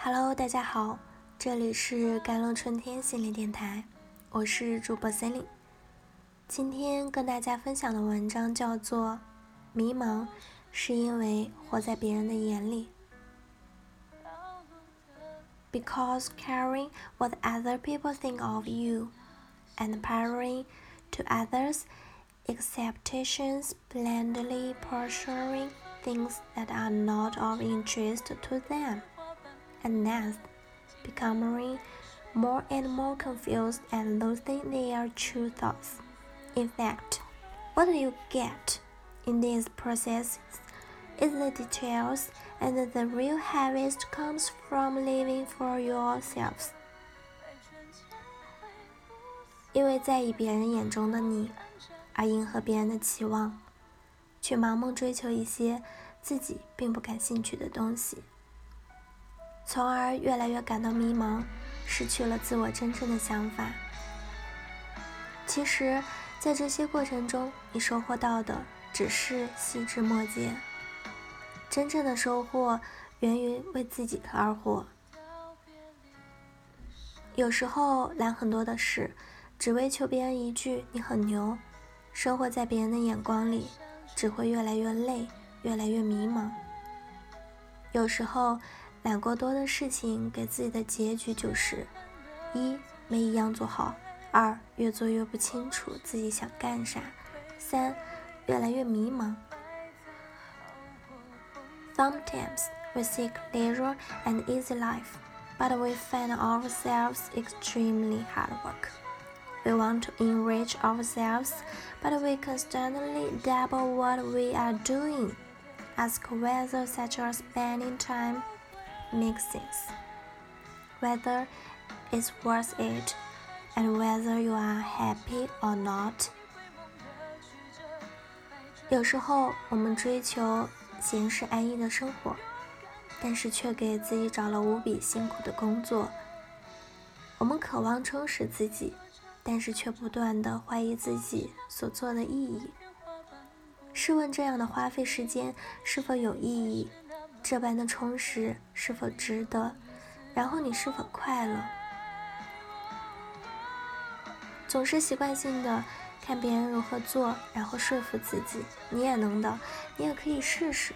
Hello，大家好，这里是甘露春天心理电台，我是主播 c e l i n e 今天跟大家分享的文章叫做《迷茫是因为活在别人的眼里》，Because caring what other people think of you and paring to others' expectations, blindly pursuing things that are not of interest to them. and thus becoming more and more confused and losing their true thoughts. In fact, what you get in these processes is the details, and the real harvest comes from living for yourselves. 因为在意别人眼中的你，而迎合别人的期望，去盲目追求一些自己并不感兴趣的东西。 从而越来越感到迷茫，失去了自我真正的想法。其实，在这些过程中，你收获到的只是细枝末节。真正的收获源于为自己而活。有时候揽很多的事，只为求别人一句“你很牛”，生活在别人的眼光里，只会越来越累，越来越迷茫。有时候。揽过多的事情，给自己的结局就是：一没一样做好；二越做越不清楚自己想干啥；三越来越迷茫。Sometimes we seek leisure and easy life, but we find ourselves extremely hard work. We want to enrich ourselves, but we constantly double what we are doing. Ask whether such a spending time make sense. Whether it's worth it and whether you are happy or not. 有时候我们追求闲适安逸的生活，但是却给自己找了无比辛苦的工作。我们渴望充实自己，但是却不断的怀疑自己所做的意义。试问这样的花费时间是否有意义？这般的充实是否值得？然后你是否快乐？总是习惯性的看别人如何做，然后说服自己你也能的，你也可以试试。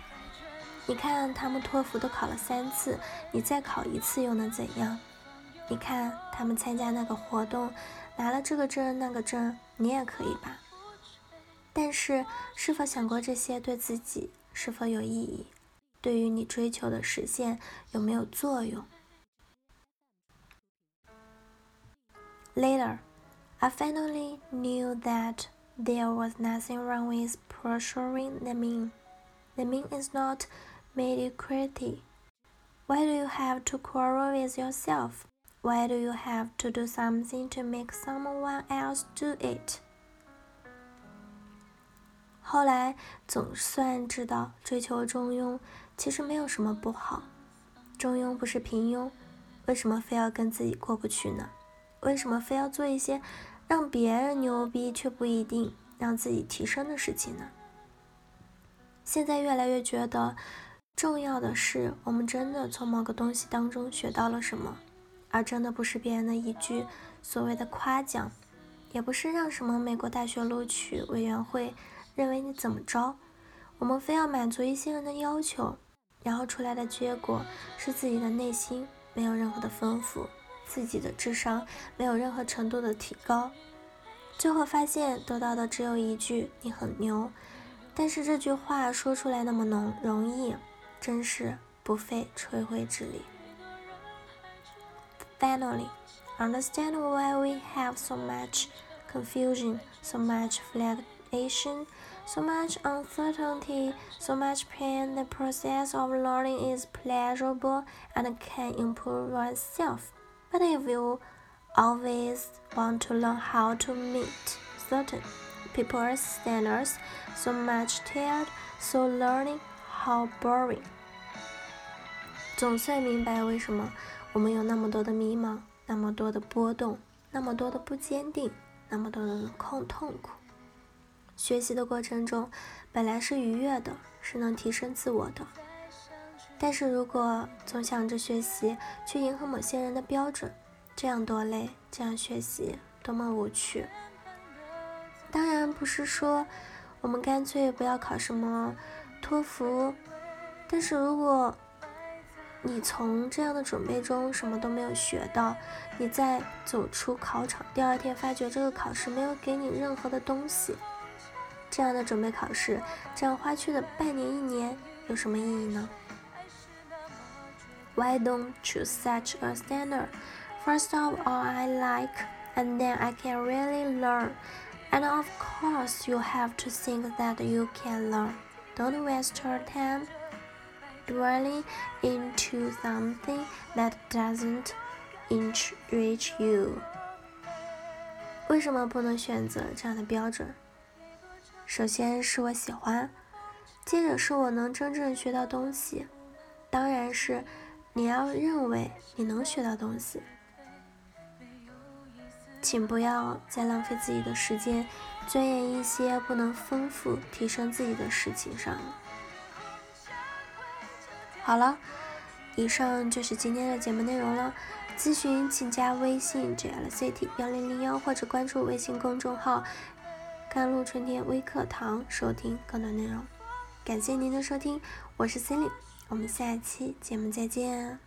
你看他们托福都考了三次，你再考一次又能怎样？你看他们参加那个活动，拿了这个证那个证，你也可以吧？但是，是否想过这些对自己是否有意义？对于你追求的实现有没有作用？Later, I finally knew that there was nothing wrong with pursuing the mean. The mean is not mediocrity. Why do you have to quarrel with yourself? Why do you have to do something to make someone else do it? 后来总算知道，追求中庸 其实没有什么不好。中庸不是平庸，为什么非要跟自己过不去呢？为什么非要做一些让别人牛逼却不一定让自己提升的事情呢？现在越来越觉得，重要的是我们真的从某个东西当中学到了什么，而真的不是别人的一句所谓的夸奖，也不是让什么美国大学录取委员会。认为你怎么着？我们非要满足一些人的要求，然后出来的结果是自己的内心没有任何的丰富，自己的智商没有任何程度的提高，最后发现得到的只有一句“你很牛”。但是这句话说出来那么浓容易，真是不费吹灰之力。Finally, understand why we have so much confusion, so much fluctuation. so much uncertainty, so much pain. The process of learning is pleasurable and can improve oneself. But if you always want to learn how to meet certain people's standards, so much tired, so learning how boring. 总算明白为什么我们有那么多的迷茫，那么多的波动，那么多的不坚定，那么多的痛痛苦。 学习的过程中，本来是愉悦的，是能提升自我的。但是如果总想着学习去迎合某些人的标准，这样多累，这样学习多么无趣。当然不是说我们干脆不要考什么托福，但是如果你从这样的准备中什么都没有学到，你在走出考场第二天发觉这个考试没有给你任何的东西，这样的准备考试，这样花去的半年一年有什么意义呢？Why don't you set a standard? First of all, I like, and then I can really learn. And of course, you have to think that you can learn. Don't waste your time dwelling into something that doesn't enrich you. 为什么不能选择这样的标准？ 首先是我喜欢，接着是我能真正学到东西，当然是。你要认为你能学到东西，请不要再浪费自己的时间，钻研一些不能丰富提升自己的事情上了。好了，以上就是今天的节目内容了。咨询请加微信 jlct 幺零零幺，或者关注微信公众号“甘露春天微课堂”收听更多内容。感谢您的收听，我是 Cindy。我们下期节目再见。